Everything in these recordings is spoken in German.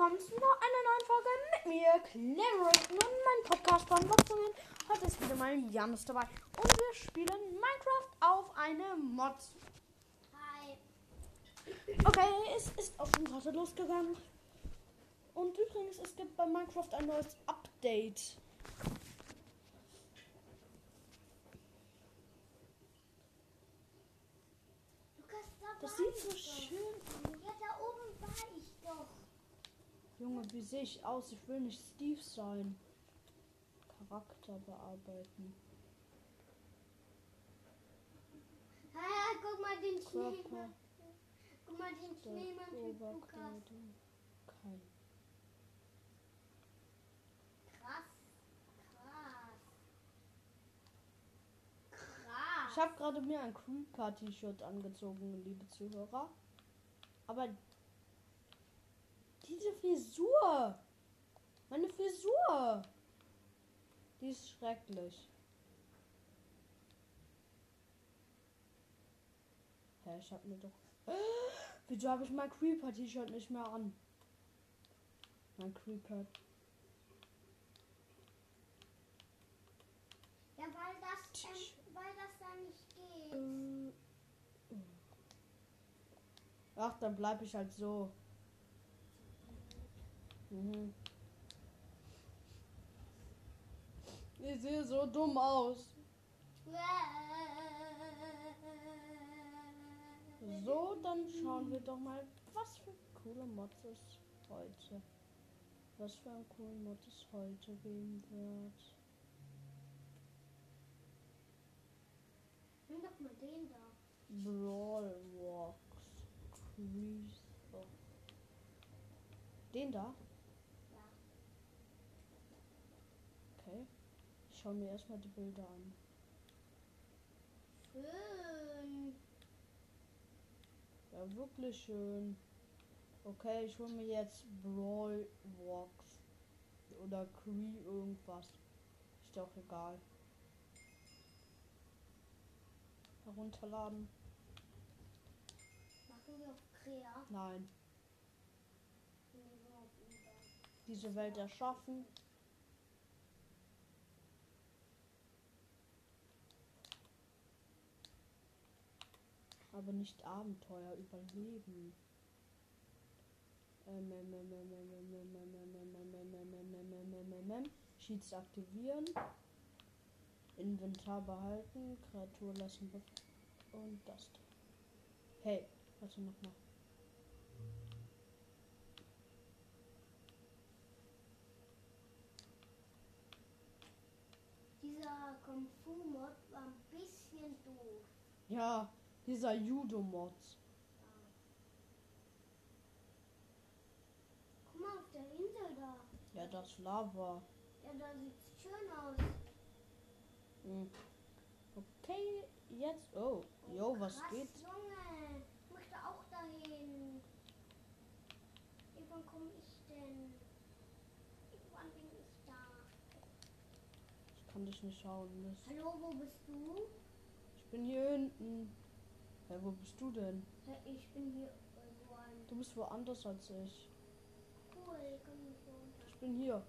willkommen zu noch einer neuen Folge mit mir, Clever und meinem Podcast von Boxungen. Heute ist wieder mal Janus dabei und wir spielen Minecraft auf eine Mod. Hi. Okay, es ist auch schon gerade losgegangen. Und übrigens, es gibt bei Minecraft ein neues Update. Lukas, da Das sieht so schön aus. Ja, da oben war ich doch. Junge, wie sehe ich aus? Ich will nicht Steve sein. Charakter bearbeiten. Ah, guck mal den Schneemann. Guck mal den Schneemann mit Lukas. Kein. Krass. Krass. Krass. Ich habe gerade mir ein Creeper-T-Shirt angezogen, liebe Zuhörer. Aber diese Frisur, meine Frisur, die ist schrecklich. Hä, ich hab mir doch. Wieso habe ich mein Creeper-T-Shirt nicht mehr an? Mein Creeper. Ja, weil das, ähm, weil das da nicht geht. Äh, Ach, dann bleib ich halt so. Mhm. Ich sehe so dumm aus. So, dann schauen wir doch mal, was für coole Mods es heute. Was für ein cooler Mod es heute geben wird. Nimm doch mal den da. Brawl Walks. Den da? Ja. Okay. Ich schaue mir erstmal die Bilder an. Schön. Ja, wirklich schön. Okay, ich hole mir jetzt Brawl Walks. Oder Cree irgendwas. Ist doch egal. Herunterladen. Machen wir auf Krea. Nein. Diese Welt erschaffen. Ähm, ähm, ähm, ähm. Cheats aktivieren. Inventar behalten. Kreatur lassen. Und das. da. Hey, warte nochmal. Dieser Kung Fu Mod war ein bisschen doof. Ja, dieser Judo-Mod. Guck mal auf der Insel da. Ja, das Lava. Ja, da sieht's schön aus. Hm. Okay, jetzt. Oh, jo, was Krass, geht? Junge, ich möchte auch dahin. Wann komme ich denn? Wann bin ich da? Ich kann dich nicht schauen. Mist. Hallo, wo bist du? Ich bin hier hinten. Hä, wo bist du denn? Hä, Ich bin hier irgendwo ein. Du bist woanders als ich. Cool, runter. Ich bin hier.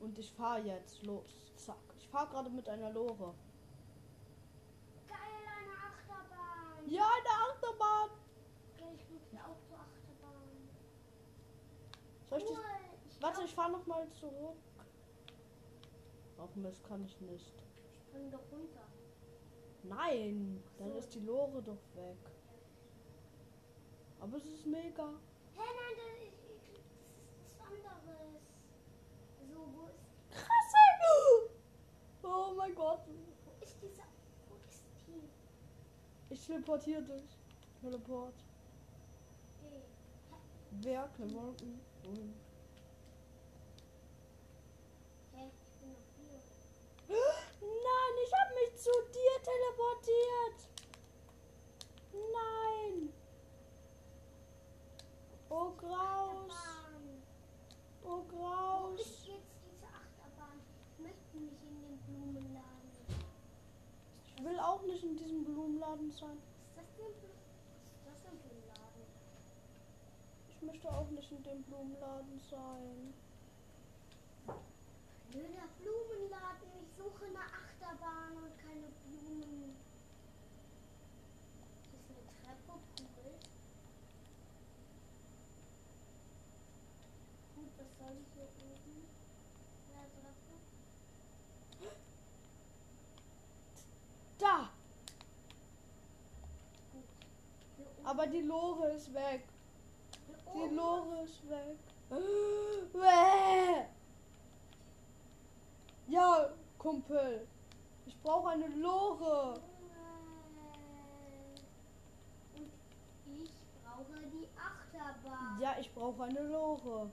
Und ich fahre jetzt los. Zack. Ich fahre gerade mit einer Lore. Geil, eine Achterbahn. Ja, eine Achterbahn. Okay, ich muss auch zur Achterbahn. Soll ich Cool. dich. Ich Warte, ich fahre nochmal zurück. Ach Mist, kann ich nicht. ich spring doch runter. Nein, dann ist die Lore doch weg. Aber es ist mega. Hä, nein, das ist, das anderes. So, wo ist, Krass, ey. Oh mein Gott. wo ist dieser, wo ist die? Ich teleportiere dich. Teleport. Ey, Wer? Wolken. Und hä, ich bin noch hier. Nein, ich habe mich zu dir teleportiert. Nein. Oh Graus. Oh Wo Graus. ist jetzt diese Achterbahn? Ich möchte nicht in den Blumenladen. Ich will auch nicht in diesem Blumenladen sein. Ist das denn ist ein Laden? Ich möchte auch nicht in dem Blumenladen sein. Blöder Blumenladen. Ich suche eine Achterbahn und keine Blumen. Ist eine Treppe cool? Gut, was soll ich hier oben? Ja, Treppe. Da! Gut. Hier oben. Aber die Lore ist weg. Die oben. Lore ist weg. Ja, Kumpel. Ich brauche eine Lore. Und ich brauche die Achterbahn. Ja, ich brauche eine Lore.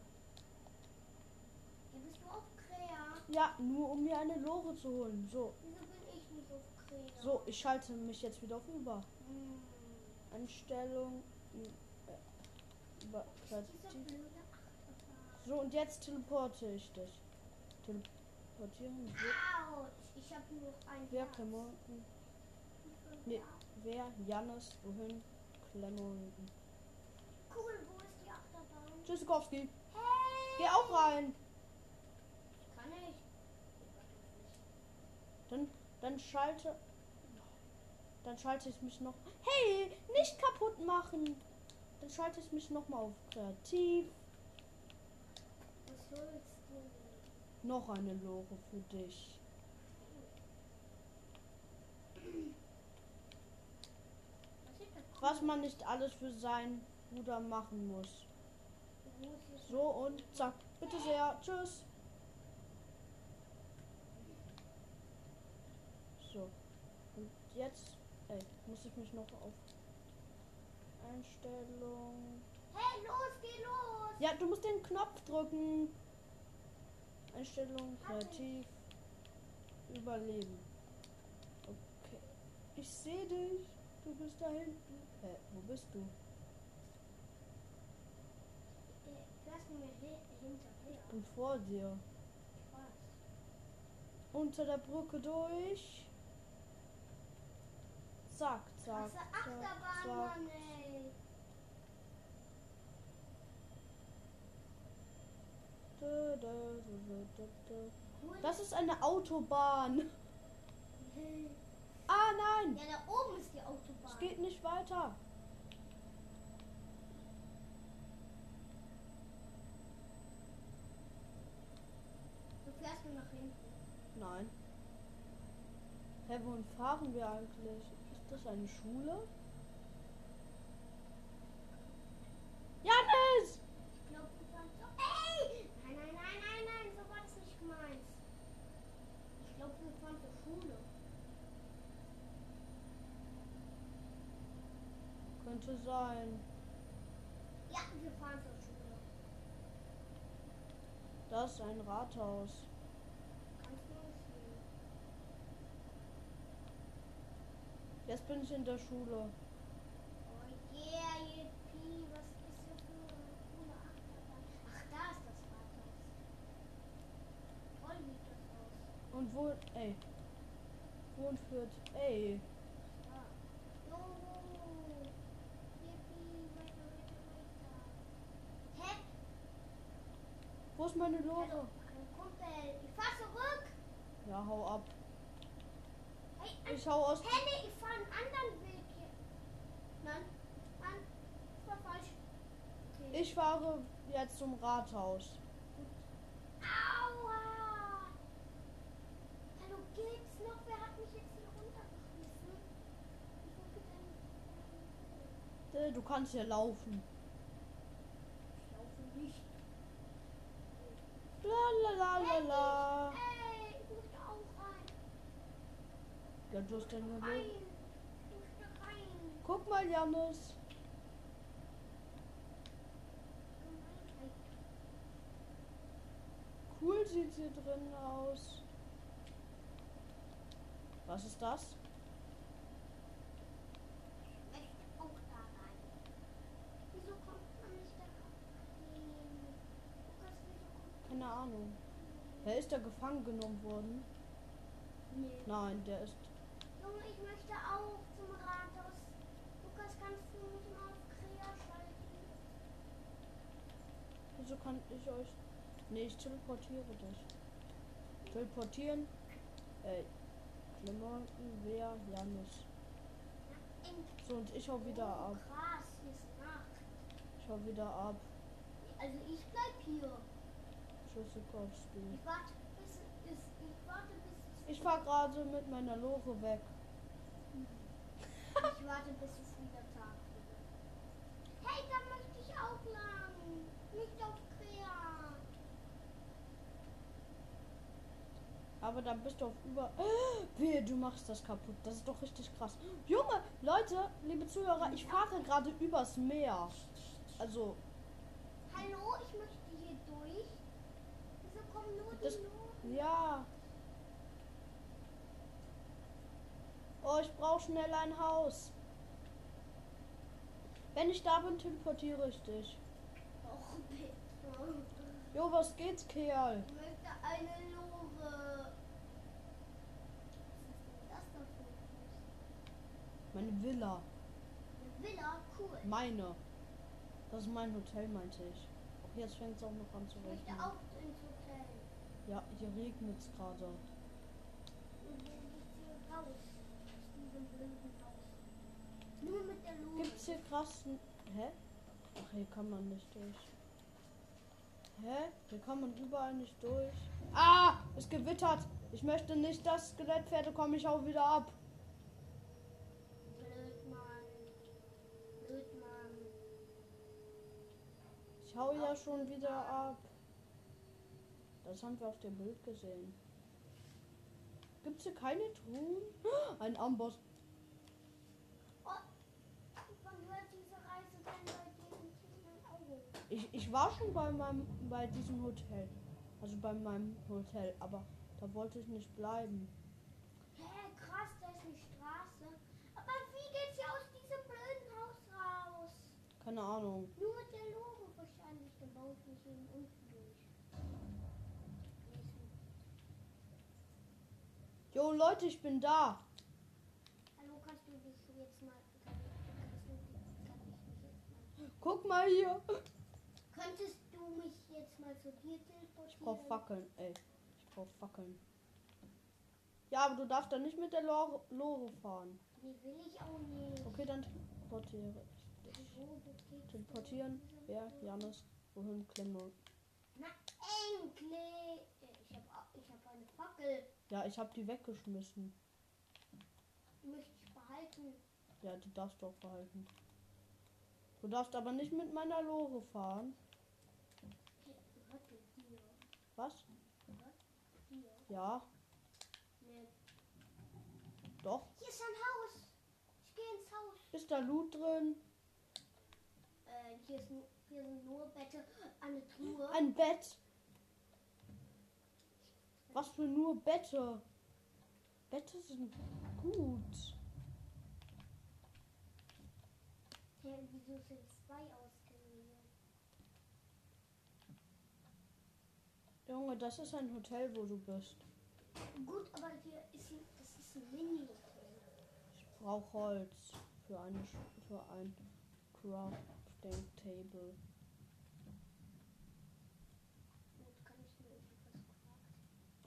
Ja, bist du auf Krea? Ja, nur um mir eine Lore zu holen. So, Wieso bin ich nicht auf Krea? so, ich schalte mich jetzt wieder auf über. Hm. Einstellung. äh, so, und jetzt teleporte ich dich. Teleportieren. Autsch, ich habe nur ein wer. Klamotten? Ich Nee. Wer? Jannis? Wohin? Klamotten. Cool, wo ist die Achterbahn? Tschüssikowski. Hey! Geh auch rein. Kann ich? Dann, dann schalte. Dann schalte ich mich noch. Hey, nicht kaputt machen. Dann schalte ich mich noch mal auf kreativ. Was sollst du? Noch eine Lore für dich. Was man nicht alles für seinen Bruder machen muss. So und zack. Bitte sehr. Tschüss. So. Und jetzt. Ey, muss ich mich noch auf Einstellung. Hey, los, geh los! Ja, du musst den Knopf drücken. Einstellung, kreativ, überleben. Okay. Ich sehe dich. Du bist da hinten. Hä, wo bist du? Äh, hinterher. Ich bin vor dir. Weiß. Unter der Brücke durch. Zack, zack, zack, Achterbahn, zack. Das ist eine Autobahn. Hey. Ah nein, Ja, da oben ist die Autobahn. es geht nicht weiter. Du fährst nur nach hinten. Nein. Hä, wohin fahren wir eigentlich? Ist das eine Schule? Janis! Ich glaube, du fahren so. Ey! Nein, nein, nein, nein, nein, so war das nicht gemeint. Ich glaube, wir fahren zur Schule. Könnte sein. Ja, wir fahren zur Schule. Das ist ein Rathaus. Kannst du nicht sehen. Jetzt bin ich in der Schule. Oh yeah, yippie, was ist hier für eine coole Achterbahn? Ach, da ist das Rathaus. Toll sieht das aus. Und wo. Ey. Wohin führt. Ey. Da. Jo. Yippie, weiter, weiter, weiter. Hä? Wo ist meine Lore? mein Kumpel. Ich fahr zurück. Ja, hau ab. Hey, Ich hau aus. Henne, ich fahr einen anderen Weg hier. Nein, nein, das war falsch. Okay. Ich jetzt zum Rathaus. Aua! Hallo, geht's noch? Wer hat mich jetzt hier runtergeschmissen? Äh, Du kannst hier laufen. Ich laufe nicht. La la la la la. Ey, ich möchte auch rein. Ja, du hast möchte rein. Guck mal, Janis. Rein. Cool sieht hier drin aus. Was ist das? Ich möchte auch da rein. Wieso kommt man nicht da rein? Lukas, wieso kommt Keine Ahnung. Wer ist da gefangen genommen worden? Nee. Nein, der ist. Junge, ich möchte auch zum Rathaus. Lukas, kannst du mich mal auf Krea schalten? Wieso kann ich euch. Nee, ich teleportiere dich. Teleportieren. Ey. Klamotten, wer? Janus. In So, und ich hau wieder oh, ab. krass, hier ist Nacht. Ich hau wieder ab. Also ich bleib hier. Tschüssikowski. Ich warte bis ist. Ich warte bis es Ich fahr gerade mit meiner Lore weg. Ich warte bis es wieder Tag wird. Hey, da möchte ich auch lang. Nicht auf quer. Aber dann bist du auf über. Wehe, du machst das kaputt. Das ist doch richtig krass. Junge, Leute, liebe Zuhörer, ich fahre gerade übers Meer. Also, Hallo, ich möchte hier durch. Wieso kommen nur Das- die Noten? ja. Oh, ich brauche schnell ein Haus. Wenn ich da bin, teleportiere ich dich. Och, bitte. Jo, was geht's, Kerl? Ich möchte eine Lore. Was ist denn das da für ein Meine Villa. Villa? Cool. Meine. Das ist mein Hotel, meinte ich. Auch jetzt fängt es auch noch an zu Ich möchte regnen. auch ins Hotel. Ja, hier regnet es gerade. Lore. Gibt's hier krassen. Hä? Ach, hier kann man nicht durch. Hä? Hier kann man überall nicht durch. Ah! Es gewittert! Ich möchte nicht, dass Skelettpferde kommen. Ich hau wieder ab. Blöd, Mann. Blöd, Mann. Ich hau ja schon wieder ab. Das haben wir auf dem Bild gesehen. Gibt's hier keine Truhen? Ein Amboss. Oh? Ich, ich war schon bei meinem bei diesem Hotel. Also bei meinem Hotel, aber da wollte ich nicht bleiben. Hä, krass, da ist eine Straße. Aber wie geht's hier aus diesem blöden Haus raus? Keine Ahnung. Nur mit der. Dann unten durch. Jo Leute, ich bin da. Hallo, kannst du dich jetzt mal. Kann, kannst du, kann ich mich jetzt mal. Guck mal hier. Könntest du mich jetzt mal zu dir teleportieren? Ich brauch Fackeln, ey. Ich brauch Fackeln. Ja, aber du darfst da nicht mit der Lore, Lore fahren. Nee, will ich auch nicht. Okay, dann teleportiere ich Teleportieren. Wer? Janis. Wohin? Klemme. Na, endlich! Ich habe ich hab eine Fackel. Ja, ich hab die weggeschmissen. Die möchte ich behalten. Ja, die darfst du auch behalten. Du darfst aber nicht mit meiner Lore fahren. Was? Ja, Nee. doch. Hier ist ein Haus. Ich gehe ins Haus. Ist da Loot drin? Äh, hier, ist, nu- hier sind nur Bette. Eine Truhe. Ein Bett. Was für nur Bette? Bette sind gut. Hey, wieso sind zwei ausgewählt? Junge, das ist ein Hotel, wo du bist. Gut, aber hier ist ein, das ist ein Mini. Ich brauche Holz für, eine, für ein Crafting Table.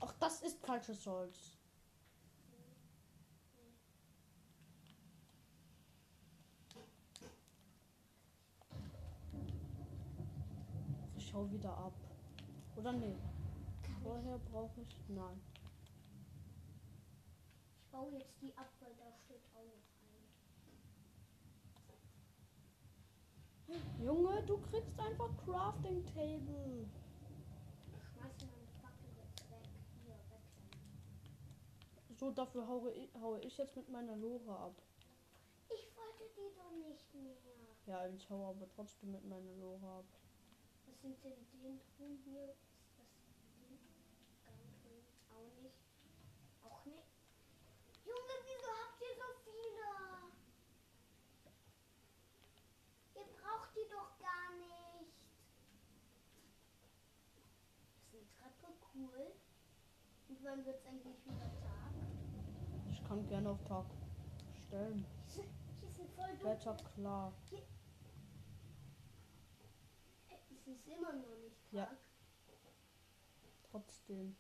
Ach, das ist falsches Holz. Ich hau wieder ab. Oder nee? Vorher brauche ich. Nein. ich, baue jetzt die ab, weil da steht auch noch ein. Junge, du kriegst einfach Crafting Table. So, dafür haue ich, haue ich jetzt mit meiner Lore ab. Ich wollte die doch nicht mehr. Ja, ich haue aber trotzdem mit meiner Lore ab. Was sind denn den Truhen hier? Ist das den Garntruhen? Auch nicht. Auch nicht. Junge, wieso habt ihr so viele? Ihr braucht die doch gar nicht. Das ist eine Treppe, cool. Und wann wird es eigentlich wieder Tag? Ich kann gerne auf Tag stellen. Hier ein voll dunkel. Wetter klar. Äh, Ist ist immer noch nicht Ja. Tag. Trotzdem.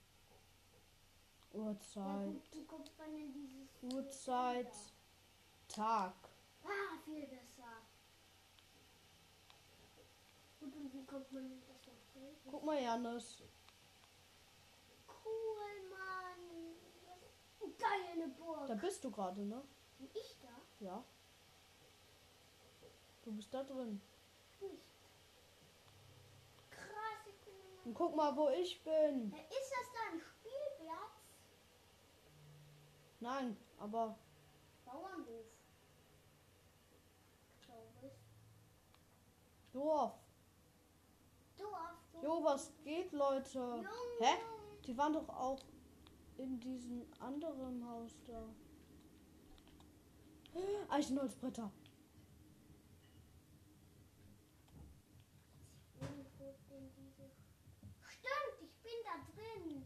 Ja, Uhrzeit. gut, kommt man in dieses Uhrzeit. Tag. Ah, viel besser. Gut, und wie kommt man in das Hotel? Guck mal, Janis. Cool, Mann. Geil, eine Burg. Da bist du gerade, ne? Bin ich da? Ja. Du bist da drin. Nicht. Krass, ich bin immer... Und guck mal, wo ich bin. Ja, Ist das da ein Spielplatz? Nein, aber Bauernhof. Dorf. Dorf. Jo, was geht, Leute? Junge. Hä? Die waren doch auch in diesem anderen Haus da. Eichenholzbretter. Diese... Stimmt, ich bin da drin.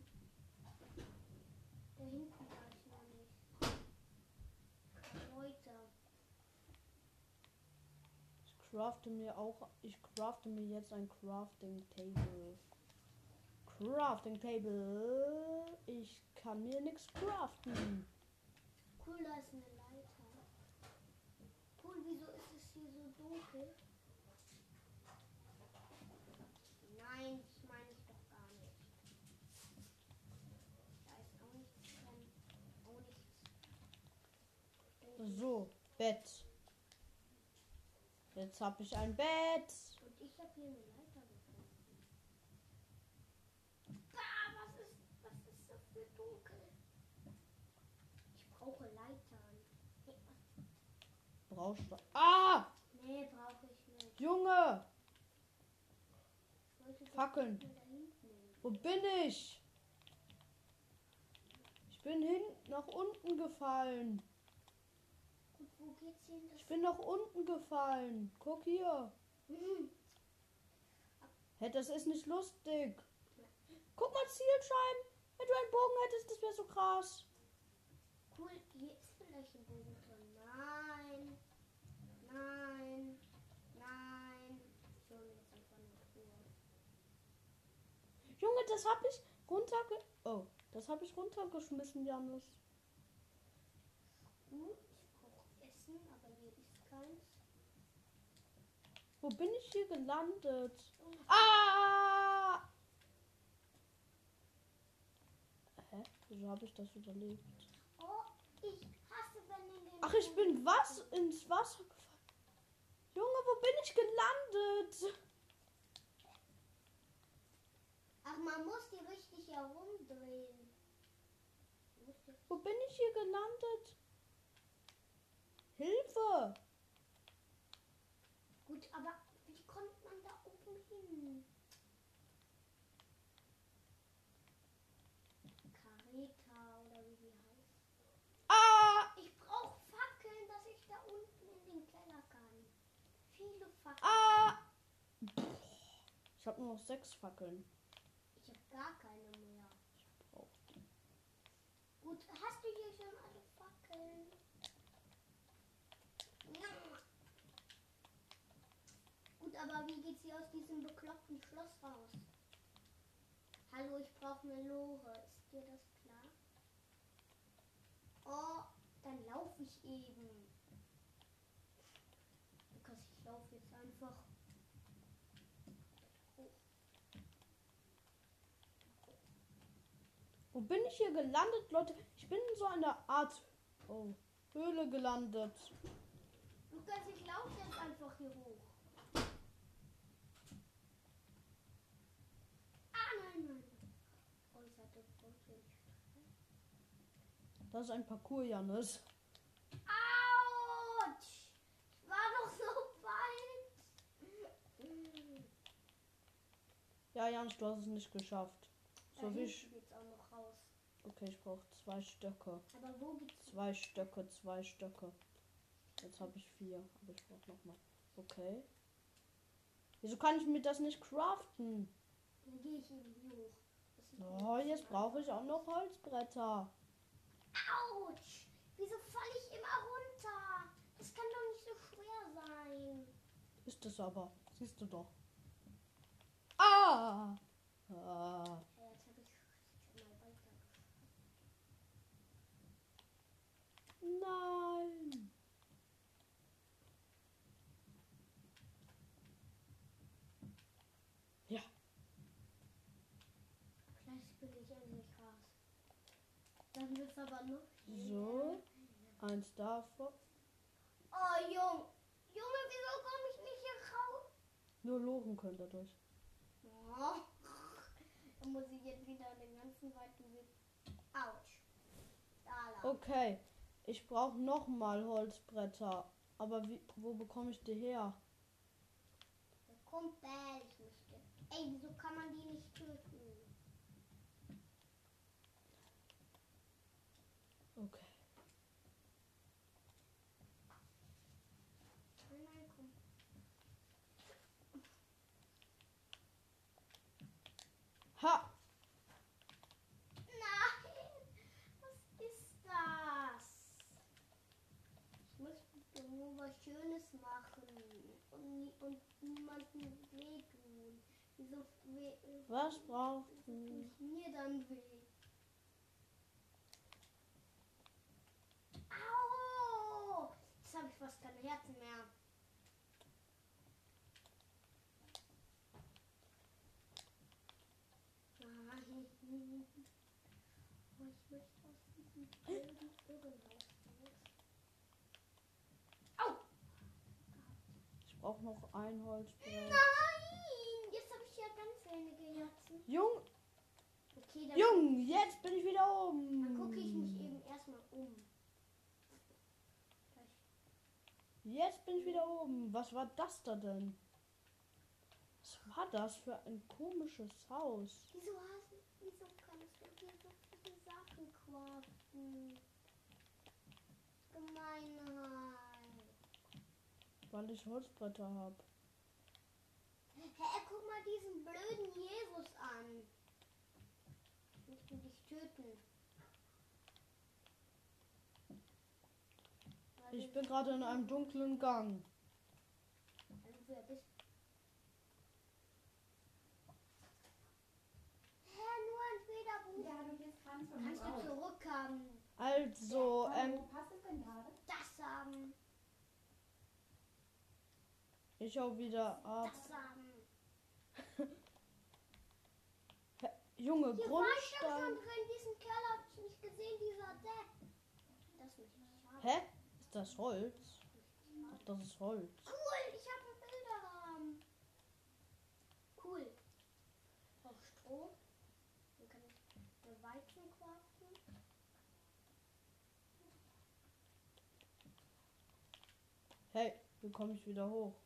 Da hinten war ich noch nicht. Leute. Ich crafte mir auch, ich crafte mir jetzt ein Crafting Table. Crafting Table. Ich kann mir nichts craften. Cool, da ist eine Leiter. Cool, wieso ist es hier so dunkel? Nein, das meine ich doch gar nicht. Da ist auch nichts drin. Auch nichts. So, Bett. Jetzt habe ich ein Bett. Und ich habe hier eine Leiter gefunden. Ah, was ist, was ist das für dunkel? Ich brauche Leitern. Hey, was? Brauchst du. Ah! Nee, brauche ich nicht. Junge! Fackeln. hinten. Wo bin ich? Ich bin hin nach unten gefallen. Gut, wo geht's hin? Das Ich bin nach unten gefallen. Guck hier. Hm. Hä, das ist nicht lustig. Guck mal, Zielscheiben. Wenn du einen Bogen hättest, das wäre so krass. Cool, hier ist vielleicht ein Bogen drin. Nein. Nein. Nein. Junge, das habe ich runterge... Oh, das habe ich runtergeschmissen, Janus. Gut, ich brauche Essen, aber hier ist keins. Wo bin ich hier gelandet? Ah! Hä? Wieso habe ich das überlebt? Oh, ich hasse, wenn in den. Ach, ich bin was? Ins Wasser gefallen. Junge, wo bin ich gelandet? Ach, man muss die richtig herumdrehen. Wo bin ich hier gelandet? Hilfe! Gut, aber wie kommt man da oben hin? Careta oder wie die heißt. Ah! Ich brauche Fackeln, dass ich da unten in den Keller kann. Viele Fackeln. Ah! Ich habe nur noch sechs Fackeln. Ich habe gar keine mehr. Brauch die. Gut, hast du hier schon alle Fackeln? Ja. Gut, aber wie geht's hier aus diesem bekloppten Schloss raus? Hallo, ich brauche eine Lore. Ist dir das klar? Oh, dann laufe ich eben. Lukas, ich laufe jetzt einfach. hoch. Wo bin ich hier gelandet, Leute? Ich bin in so einer Art oh, Höhle gelandet. Lukas, ich laufe jetzt einfach hier hoch. Ah, nein, nein. Oh. Das ist ein Parcours, Janis. Autsch! Ich war doch so weit. Ja, Janis, du hast es nicht geschafft. So wie ich. geht's auch noch raus. Okay, ich brauche zwei Stöcke. Aber wo geht's? Zwei Stöcke, zwei Stöcke. Jetzt habe ich vier, aber ich brauche noch mal. Okay. Wieso kann ich mir das nicht craften? Dann gehe ich eben hoch. Oh, jetzt brauche ich auch noch Holzbretter. Autsch! Wieso falle ich immer runter? Das kann doch nicht so schwer sein. Ist es aber. Siehst du doch. nein. Ja. Vielleicht bin ich ein raus. Dann wird es aber noch. So. Eins davon. Oh, Junge. Junge, wieso komme ich nicht hier raus? Nur Loren können dadurch. Oh. Dann muss ich jetzt wieder den ganzen weiten Weg. Autsch. Okay. Ich brauche nochmal Holzbretter. Aber wie, wo bekomme ich die her? Kumpel, ich möchte. Ey, wieso kann man die nicht töten? Okay. Ha! Nein! Was ist das? Ich möchte nur was Schönes machen und, und niemanden wehtun. Wieso we Was braucht mir dann weh? Au! Jetzt habe ich fast keine Herzen mehr. Nein. Oh, ich möchte aus diesem blöden Irrenhaus raus. Au! Ich brauche noch ein Holzbrett. Nein! Jetzt habe ich ja ganz wenige Herzen. Jung, Okay, Jung, jetzt bin ich wieder oben. dann gucke ich mich eben erstmal um. Jetzt bin ich wieder oben. Was war das da denn? Was war das für ein komisches Haus? Wieso hast du, wieso kannst du hier so viele Sachen craften? Gemeinheit. Weil ich Holzbretter habe. Hä, guck mal diesen blöden Jesus an. Ich möchte dich töten. Ich bin gerade in einem dunklen Gang. Also, wer bist Hä, nur ein Federbuch. Ja, du Kannst du zurückhaben. Also, ähm, Wo passt es denn gerade? Das haben. Ich hau wieder haben. Junge, Hier war ich Grundstein. drin. Diesen Kerl hab ich nicht gesehen. Dieser Depp. Das haben. Hä? Ist das Holz? Ach, das ist Holz. Cool, ich habe einen Bilderrahmen. Cool. Auch Stroh. Dann kann ich eine Weizen craften. Hey, wie komme ich wieder hoch?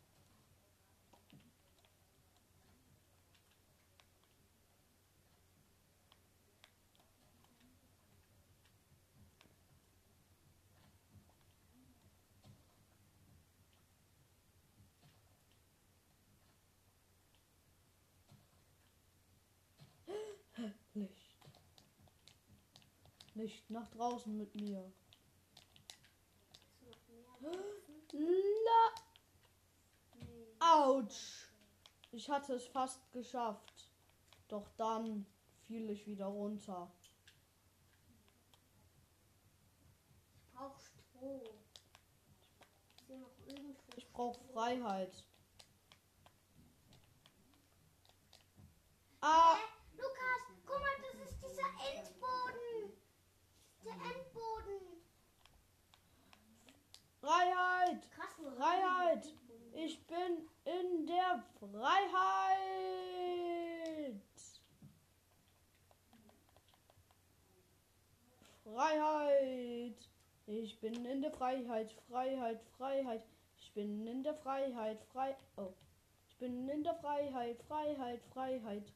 Licht nach draußen mit mir. Autsch! Ich hatte es fast geschafft. Doch dann fiel ich wieder runter. Ich brauche Stroh. Ich brauche? Freiheit. Ah, Hä? Lukas, guck mal, das ist dieser Endboden. Der Endboden. Freiheit! Krass, wo Freiheit! haben wir den Endboden? Ich bin in der Freiheit! Freiheit! Ich bin in der Freiheit, Freiheit, Freiheit. Ich bin in der Freiheit, frei. Oh. Ich bin in der Freiheit, Freiheit, Freiheit.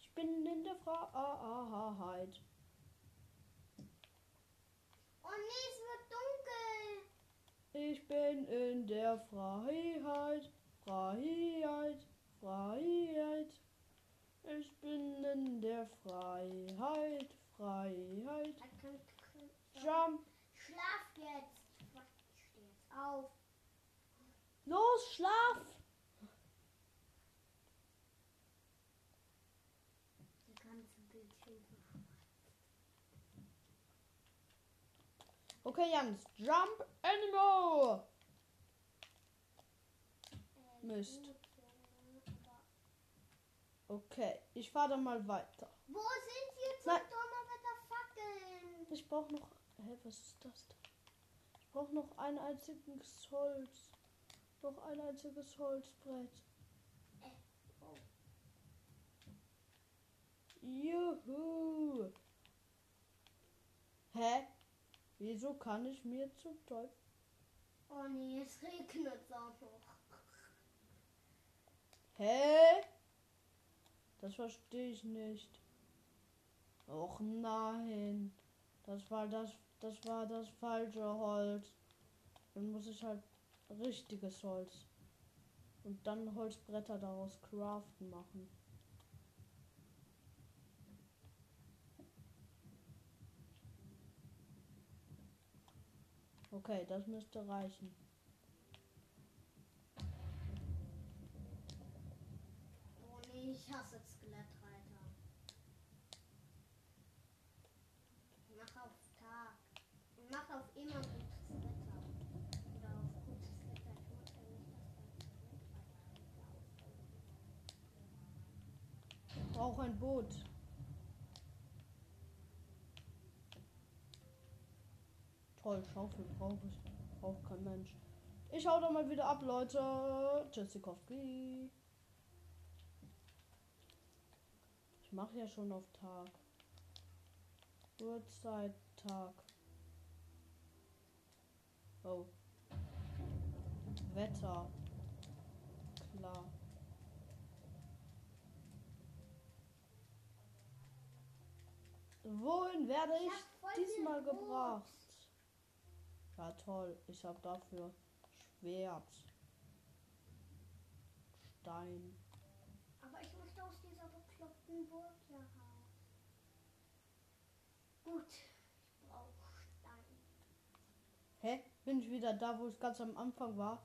Ich bin in der Freiheit. Oh nee, es wird dunkel. Ich bin in der Freiheit, Freiheit, Freiheit. Ich bin in der Freiheit, Freiheit. Jump, Schlaf jetzt. Ich stehe jetzt auf. los, schlaf! Ganze Bildschirm. Okay, Jans, jump anymore! Äh, Mist. Okay, ich fahre dann mal weiter. Wo sind hier zum Nein. Donnerwetter Fackeln? Ich brauche noch. Hä, was ist das denn? Ich brauche noch ein einziges Holz. Noch ein einziges Holzbrett. Juhu. Hä? Wieso kann ich mir zum Teufel? Oh nee, es regnet auch noch. Hä? Das verstehe ich nicht. Och nein. Das war das, das war das falsche Holz. Dann muss ich halt richtiges Holz. Und dann Holzbretter daraus craften machen. Okay, das müsste reichen. Oh nee, ich hasse Skelettreiter. Mach auf Tag. Und mach auf immer gutes Wetter. Oder auf gutes Wetter. Ich muss ja nicht, dass dein Skelettreiter Brauche ein Boot. Toll, Schaufel brauche ich. Braucht kein Mensch. Ich hau da mal wieder ab, Leute. Tschüssikowski. Ich mache ja schon auf Tag. Uhrzeit, Tag. Oh. Wetter. Klar. Wohin werde Ich ich diesmal gebracht? Ja, toll. Ich habe dafür Schwert. Stein. Aber ich möchte aus dieser bekloppten Burg hier raus. Gut, ich brauche Stein. Hä? Bin ich wieder da, wo ich ganz am Anfang war?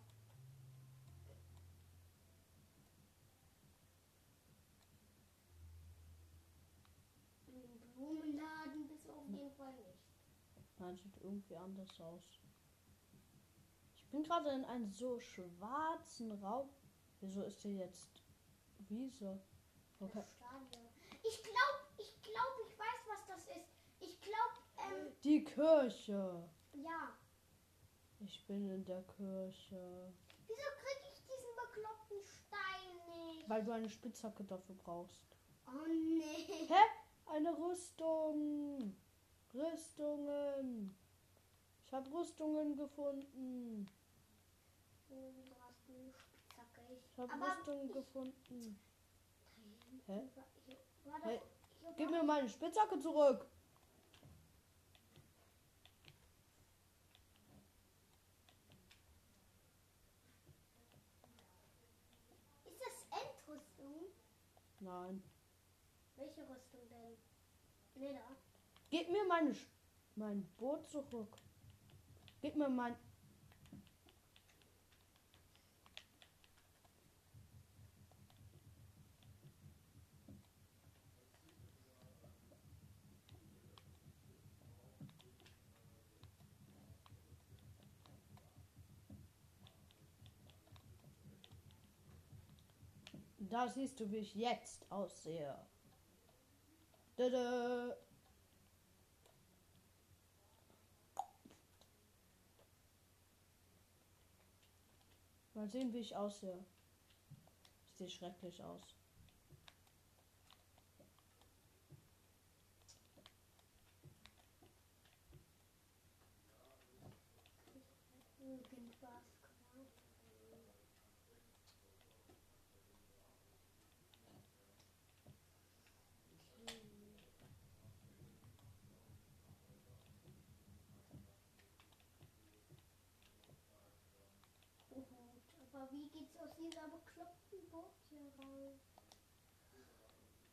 In den Blumenladen bist du auf jeden Fall nicht. Nein, sieht irgendwie anders aus. Ich bin gerade in einem so schwarzen Raum. Wieso ist hier jetzt Wiese? Okay. Ich glaube, ich glaube, ich weiß, was das ist. Ich glaube, ähm, Die Kirche. ja. Ich bin in der Kirche. Wieso kriege ich diesen bekloppten Stein nicht? Weil du eine Spitzhacke dafür brauchst. Oh nee. Hä? Eine Rüstung. Rüstungen. Ich habe Rüstungen gefunden. Du hast eine Spitzhacke. Ich habe Aber Rüstungen ich- gefunden. Hä? Hier war Hey, Gib mir meine Spitzhacke zurück. Ist das Endrüstung? Nein. Welche Rüstung denn? Nee, da. Gib mir meine mein Boot zurück. Gib mir mein. Da siehst du, wie ich jetzt aussehe. Dada. Mal sehen, wie ich aussehe. Ich sehe schrecklich aus. Irgendwas quasi. Gut, aber wie geht's aus dieser bekloppten Burg hier raus?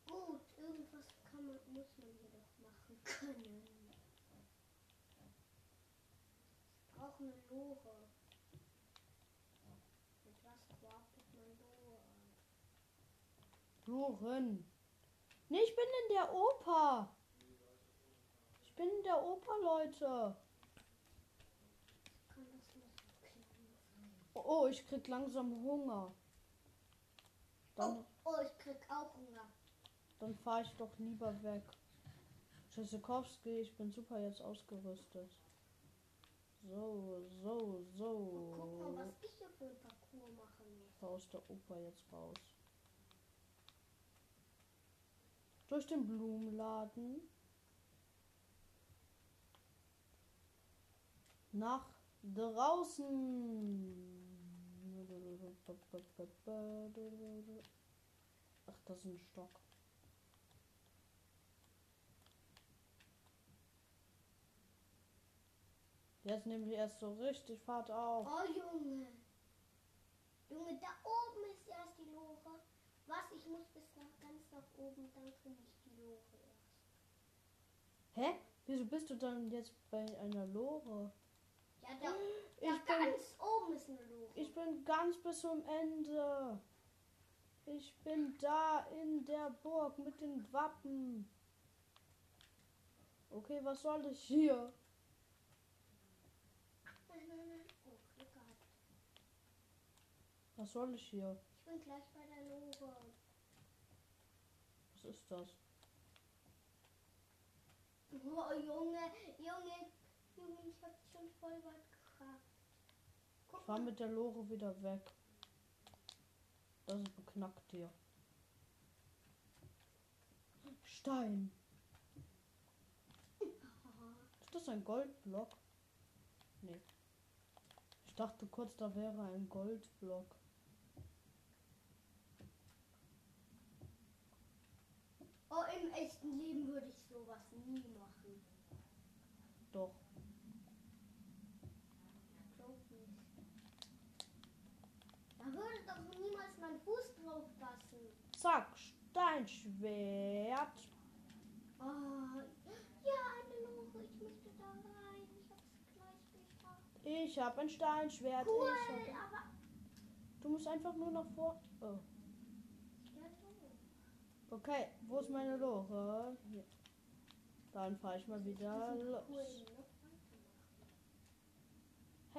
Gut, irgendwas kann man, muss man hier doch machen können. Ich brauche eine Lore. Mit was craftet man Lore? Loren. Nee, ich bin in der Oper. Ich bin in der Oper, Leute. Kann das nicht klappen? Oh, oh, ich krieg langsam Hunger. Dann, Oh, ich krieg auch Hunger. dann fahre ich doch lieber weg. Tschüssikowski, ich bin super jetzt ausgerüstet. So, so, Oh, guck mal, so. was ich hier für ein Parcours machen muss. Aus der Oper jetzt raus. Durch den Blumenladen. Nach draußen. Ach, das ist ein Stock. Jetzt nehme ich erst so richtig Fahrt auf. Oh, Junge. Junge, da oben ist erst die Lore. Was? Ich muss bis nach ganz nach oben, dann finde ich die Lore erst. Hä? Wieso bist du dann jetzt bei einer Lore? Da, Ich da bin, ganz oben ist eine Lore. ich bin ganz bis zum Ende. Ich bin da in der Burg mit den Wappen. Okay, was soll ich hier? Was soll ich hier? Ich bin gleich bei der Lore. Was ist das? Oh, Junge, Junge, Junge, ich hab schon voll weit gekracht. Ich Guck fahr mal. mit der Lore wieder weg. Das ist beknackt hier. Stein. Ist das ein Goldblock? Nee. Ich dachte kurz, da wäre ein Goldblock. Oh, im echten Leben würde ich sowas nie machen. Doch. Glaub nicht. Da würde doch niemals mein Fuß drauf passen. Zack, Steinschwert. Oh, ja, eine Lore. Ich möchte da rein. Ich hab's gleich geschafft. Ich habe ein Steinschwert. Cool, Ich hab... aber. Du musst einfach nur nach vor. Oh. Ja. Okay, wo ist meine Lore? Hier. Dann fahre ich mal wieder los. Noch.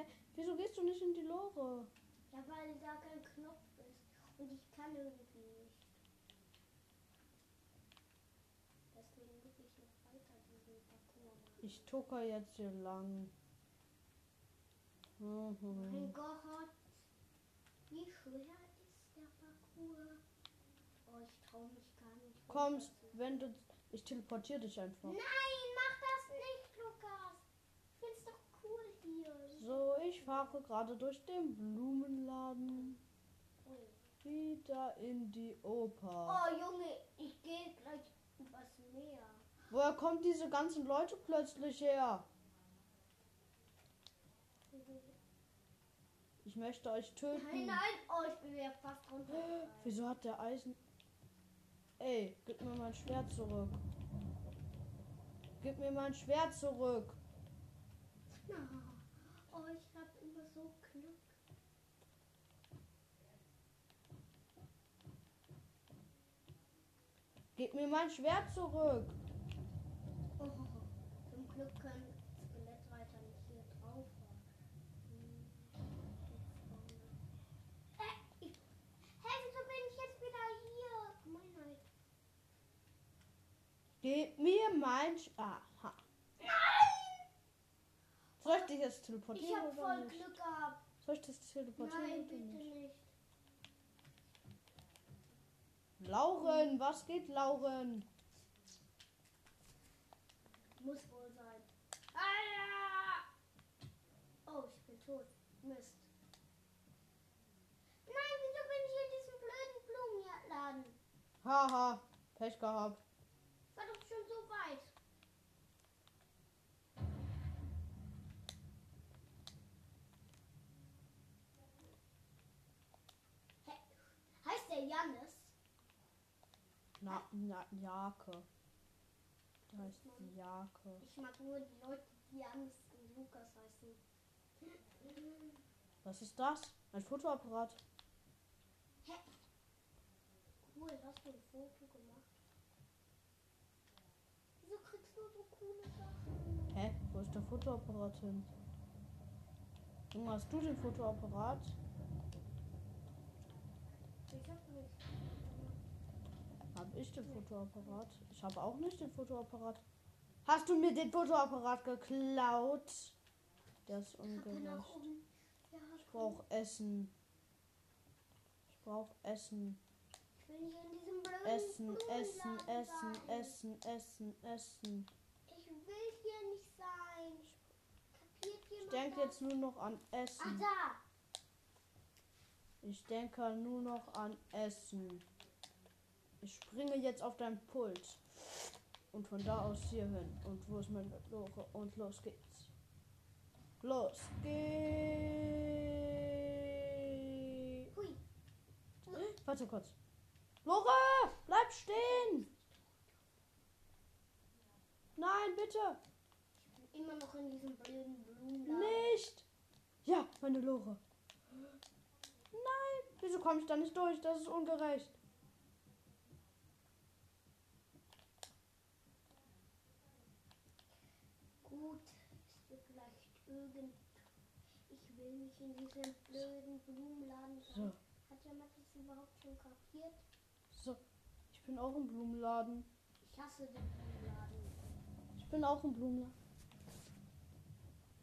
Hä? Wieso gehst du nicht in die Lore? Ja, weil da kein Knopf ist. Und ich kann irgendwie nicht. Deswegen muss ich noch weiter diesen Parcours machen. Ich tucker jetzt hier lang. Mein Mhm. Gott, wie schwer ist der Parcours? Oh, ich traue mich gar nicht. Kommst, wenn du. Ich teleportiere dich einfach. Nein, mach das nicht, Lukas. Ich find's doch cool hier. So, ich fahre gerade durch den Blumenladen. Wieder in die Oper. Oh, Junge, ich gehe gleich übers Meer. Woher kommen diese ganzen Leute plötzlich her? Ich möchte euch töten. Nein, nein, oh, ich bin ja fast runtergefallen. Wieso hat der Eisen. Ey, gib mir mein Schwert zurück. Gib mir mein Schwert zurück. Oh, ich hab immer so Glück. Gib mir mein Schwert zurück. Glück können Skelettreiter nicht hier drauf. Hm. Hä? Ich, hä, wieso bin ich jetzt wieder hier? Gemeinheit. Gib mir mein Sch Aha. Nein! Soll ich dich jetzt Ich teleportieren hab oder voll nicht? Glück gehabt. Soll ich das teleportieren Nein, bitte nicht? nicht. Lauren, was geht, Lauren? Muss wohl! Oh, ich bin tot. Mist. Nein, wieso bin ich in diesem blöden Blumenladen? Haha, Pech gehabt. War doch schon so weit. Hä? Heißt der Jannis? Na, na, Jake. Da heißt Jake. Ich mag nur die Leute, die und Lukas heißen. Was ist das? Ein Fotoapparat. Hä? Cool, hast du ein Foto gemacht? Wieso kriegst du so coole Sachen? Hä? Wo ist der Fotoapparat hin? Junge, hast du den Fotoapparat? Ich hab nicht. ich den Fotoapparat? Ich habe auch nicht den Fotoapparat. Hast du mir den Fotoapparat geklaut? Der ist ungerecht. Ich brauche Essen. Ich brauche Essen. Ich will hier in diesem blöden Essen, Essen, Essen. Essen, Essen, Essen. Ich will hier nicht sein. Ich denke jetzt nur noch an Essen. Ich denke nur noch an Essen. Ich springe jetzt auf dein Pult. Und von da aus hier hin. Und wo ist meine Lore? Und los geht's. Los geht's. Hui. Warte kurz. Lore, bleib stehen. Nein, bitte. Ich bin immer noch in diesem blöden Blumenladen. Nicht. Ja, meine Lore. Nein. Wieso komme ich da nicht durch? Das ist ungerecht. Gut, ist dir vielleicht irgend. Ich will nicht in diesem blöden Blumenladen. So, Hat jemand das überhaupt schon kapiert? so. Ich bin auch im Blumenladen. Ich hasse den Blumenladen. Ich bin auch im Blumenladen.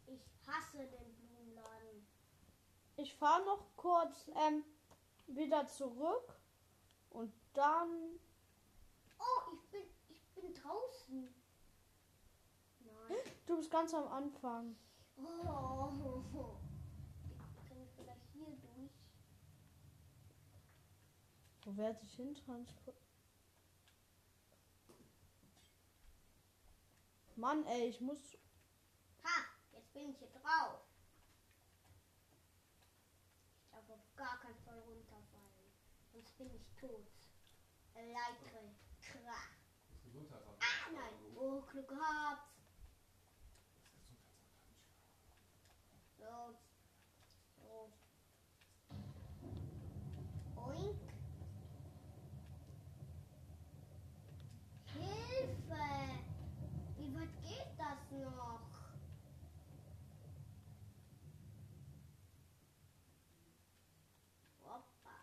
Ich hasse den Blumenladen. Ich fahre noch kurz ähm, wieder zurück. Und dann. Oh, ich bin, ich bin draußen. Nein. Du bist ganz am Anfang. Oh, kann ich vielleicht hier durch? Wo werde ich hintransportiert? Mann, ey, ich muss. Ha, jetzt bin ich hier drauf. Ich darf auf gar keinen Fall runterfallen. Sonst bin ich tot. Leitre. Krach. Ah, nein. Oh, Glück gehabt. So. So. Oink. Hilfe! Wie weit geht das noch? Hoppa.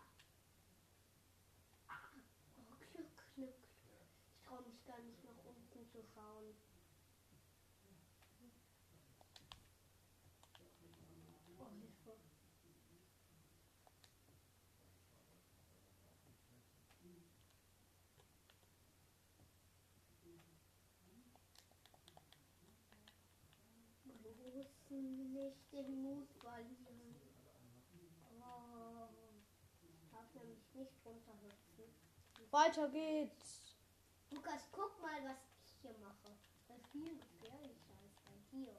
Oh, Glück, Glück. Ich traue mich gar nicht nach unten zu schauen. Oh, Hilfe. Nicht den Mut verlieren. Oh, ich darf nämlich nicht runterhüpfen. Weiter geht's. Lukas, guck mal, was hier mache. Das ist viel gefährlicher als bei dir.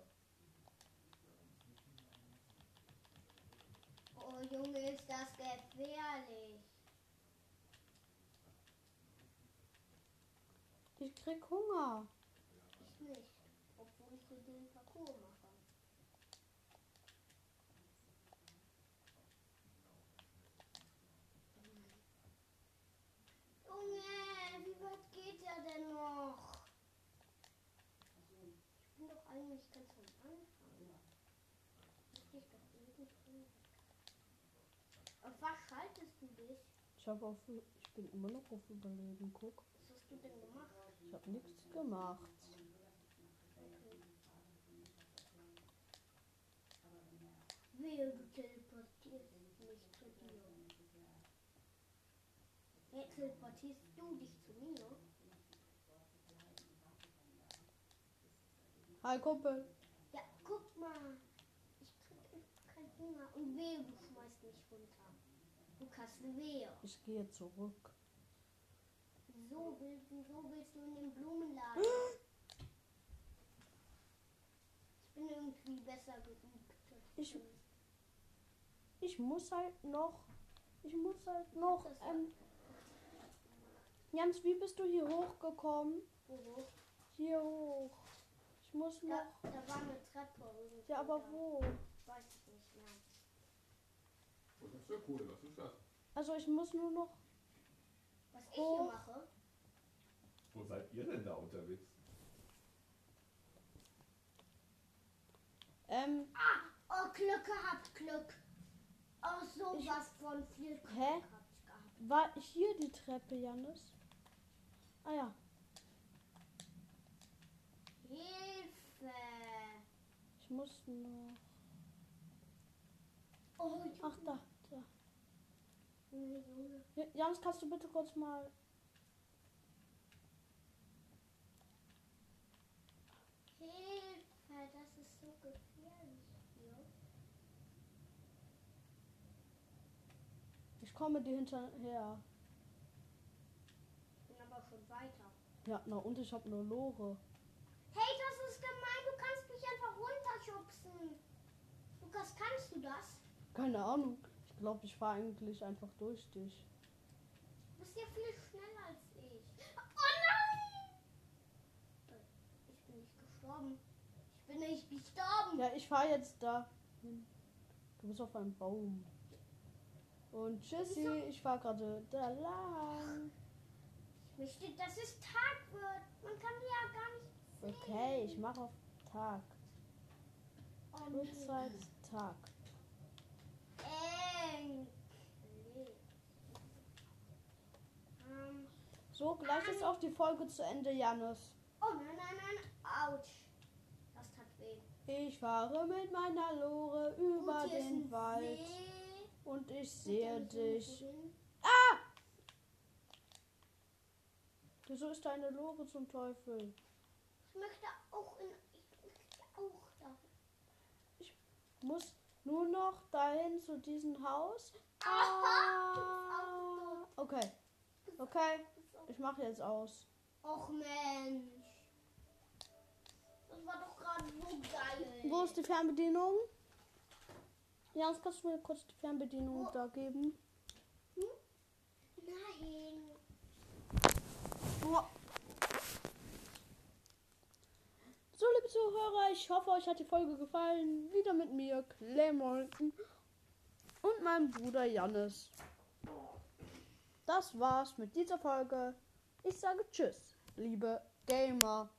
Oh Junge, ist das gefährlich. Ich krieg Hunger. Ich nicht, obwohl ich hier den Parcours mache. Junge, wie weit geht er denn noch? Ich bin doch eigentlich ganz am Anfang. Müsste ich doch irgendwie. Auf was schaltest du dich? Ich habe auf. Ich bin immer noch auf Überleben. Guck. Was hast du denn gemacht? Ich habe nichts gemacht. Wehe, du teleportierst mich zu dir. Hey, teleportierst du dich zu mir? Hi, Kumpel. Ja, guck mal. Ich krieg einfach keinen Hunger. Und wehe, du schmeißt mich runter. Lukas, wehe. Ich gehe zurück. So willst, so willst du in den Blumenladen. Ich bin irgendwie besser geübt. Ich- Ich muss halt noch. Ich muss halt noch. Ähm, Jans, wie bist du hier hochgekommen? Wo? Hier hoch. Ich muss Da, noch. da war eine Treppe irgendwie. Ja, aber da. wo? Weiß ich nicht mehr. Oh, das ist ja cool, was ist das? Also ich muss nur noch. Was ich hier mache? Wo seid ihr denn da unterwegs? Ähm, Oh, Glück gehabt, Glück. Oh, sowas von viel Glück Hä? gehabt, gehabt. war hier die Treppe, Janis? Ah ja. Hilfe! Ich muss noch. Oh, ich Ach, da. da. Junge, Junge. Ja, Jans, kannst du bitte kurz mal. Hilfe, das ist so gefährlich hier. Ich komme dir hinterher. Ich bin aber schon weiter. Ja, na und ich habe eine Lore. Hey, das ist gemein, du kannst mich einfach runterschubsen. Lukas, kannst du das? Keine Ahnung. Ich glaube, ich fahre eigentlich einfach durch dich. Du bist ja viel schneller als ich. Oh nein! Ich bin nicht gestorben. Ich bin nicht gestorben. Ja, ich fahre jetzt da hin. Du bist auf einem Baum. Und tschüssi, ich fahre gerade da lang. Mir steht, dass es Tag wird. Man kann die ja gar nicht sehen. Okay, ich mache auf Tag. Oh, nee. Uhrzeit Tag. Eng. Ähm, So, gleich ist auch die Folge zu Ende, Jannis. oh nein, nein, nein. Autsch. Das tat weh. Ich fahre mit meiner Lore über ist den Wald See. und ich sehe dich. Drin. Wieso ist deine Lore zum Teufel? Ich möchte auch in. Ich möchte auch da. Muss nur noch dahin zu diesem Haus. Ah, okay, okay, ich mache jetzt aus. Och Mensch. Das war doch gerade so geil. Wo ist die Fernbedienung? Jans, kannst du mir kurz die Fernbedienung Wo? da geben? Nein. So, liebe Zuhörer, ich hoffe, euch hat die Folge gefallen. Wieder mit mir, Clay und meinem Bruder Jannis. Das war's mit dieser Folge. Ich sage Tschüss, liebe Gamer.